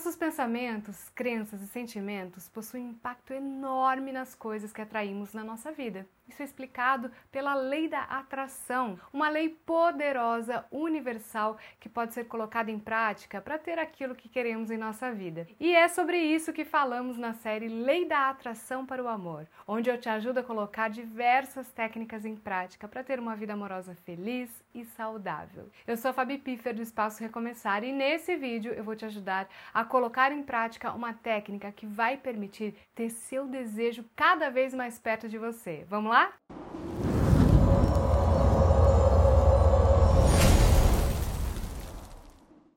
Nossos pensamentos, crenças e sentimentos possuem um impacto enorme nas coisas que atraímos na nossa vida. Isso é explicado pela lei da atração, uma lei poderosa, universal, que pode ser colocada em prática para ter aquilo que queremos em nossa vida. E é sobre isso que falamos na série Lei da Atração para o Amor, onde eu te ajudo a colocar diversas técnicas em prática para ter uma vida amorosa feliz e saudável. Eu sou a Fabi Piffer do Espaço Recomeçar e nesse vídeo eu vou te ajudar a colocar em prática uma técnica que vai permitir ter seu desejo cada vez mais perto de você. Vamos lá?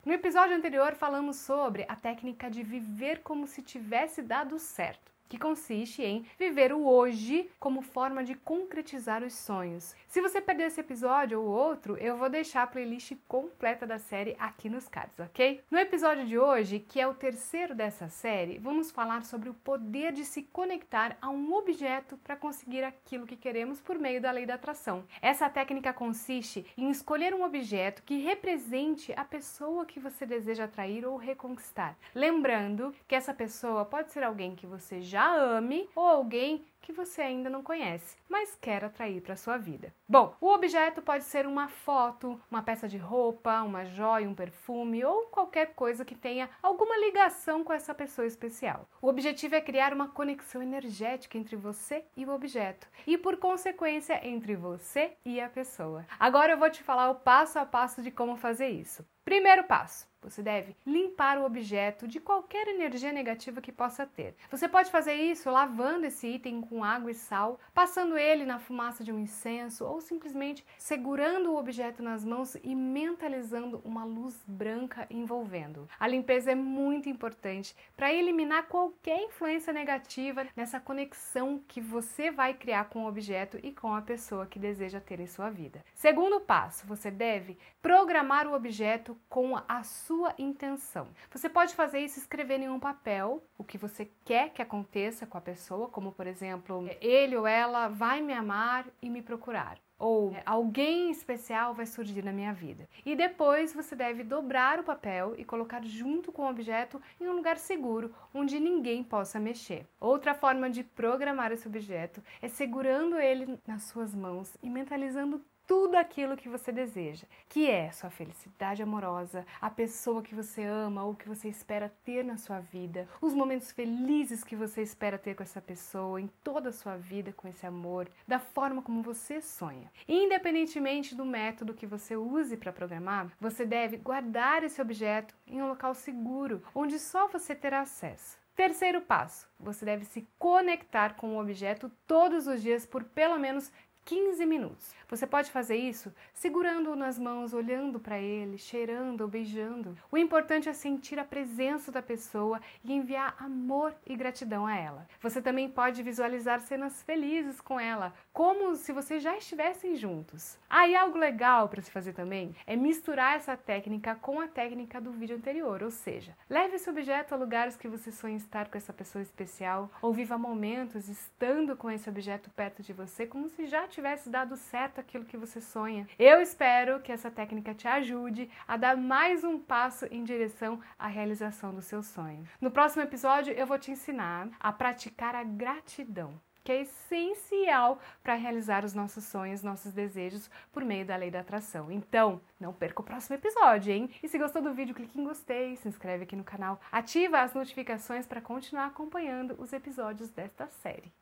No episódio anterior falamos sobre a técnica de viver como se tivesse dado certo que consiste em viver o hoje como forma de concretizar os sonhos. Se você perdeu esse episódio ou outro, eu vou deixar a playlist completa da série aqui nos cards, ok? No episódio de hoje, que é o terceiro dessa série, vamos falar sobre o poder de se conectar a um objeto para conseguir aquilo que queremos por meio da lei da atração. Essa técnica consiste em escolher um objeto que represente a pessoa que você deseja atrair ou reconquistar. Lembrando que essa pessoa pode ser alguém que você já ame ou alguém que você ainda não conhece, mas quer atrair para sua vida. Bom, o objeto pode ser uma foto, uma peça de roupa, uma joia, um perfume ou qualquer coisa que tenha alguma ligação com essa pessoa especial. O objetivo é criar uma conexão energética entre você e o objeto e, por consequência, entre você e a pessoa. Agora eu vou te falar o passo a passo de como fazer isso. Primeiro passo: você deve limpar o objeto de qualquer energia negativa que possa ter. Você pode fazer isso lavando esse item com água e sal, passando ele na fumaça de um incenso ou simplesmente segurando o objeto nas mãos e mentalizando uma luz branca envolvendo. A limpeza é muito importante para eliminar qualquer influência negativa nessa conexão que você vai criar com o objeto e com a pessoa que deseja ter em sua vida. Segundo passo, você deve programar o objeto com a sua intenção. Você pode fazer isso escrevendo em um papel o que você quer que aconteça com a pessoa, como por exemplo, ele ou ela vai me amar e me procurar ou alguém especial vai surgir na minha vida. E depois você deve dobrar o papel e colocar junto com o objeto em um lugar seguro onde ninguém possa mexer. Outra forma de programar esse objeto é segurando ele nas suas mãos e mentalizando tudo aquilo que você deseja, que é sua felicidade amorosa, a pessoa que você ama ou que você espera ter na sua vida, os momentos felizes que você espera ter com essa pessoa em toda a sua vida com esse amor, da forma como você sonha. Independentemente do método que você use para programar, você deve guardar esse objeto em um local seguro, onde só você terá acesso. Terceiro passo: você deve se conectar com o objeto todos os dias por pelo menos 15 minutos. Você pode fazer isso segurando-o nas mãos, olhando para ele, cheirando ou beijando. O importante é sentir a presença da pessoa e enviar amor e gratidão a ela. Você também pode visualizar cenas felizes com ela, como se vocês já estivessem juntos. Ah, e algo legal para se fazer também é misturar essa técnica com a técnica do vídeo anterior, ou seja, leve esse objeto a lugares que você sonha estar com essa pessoa especial, ou viva momentos estando com esse objeto perto de você, como se já tivesse dado certo aquilo que você sonha. Eu espero que essa técnica te ajude a dar mais um passo em direção à realização do seu sonho. No próximo episódio, eu vou te ensinar a praticar a gratidão que é essencial para realizar os nossos sonhos, nossos desejos por meio da lei da atração. Então, não perca o próximo episódio, hein? E se gostou do vídeo, clique em gostei, se inscreve aqui no canal, ativa as notificações para continuar acompanhando os episódios desta série.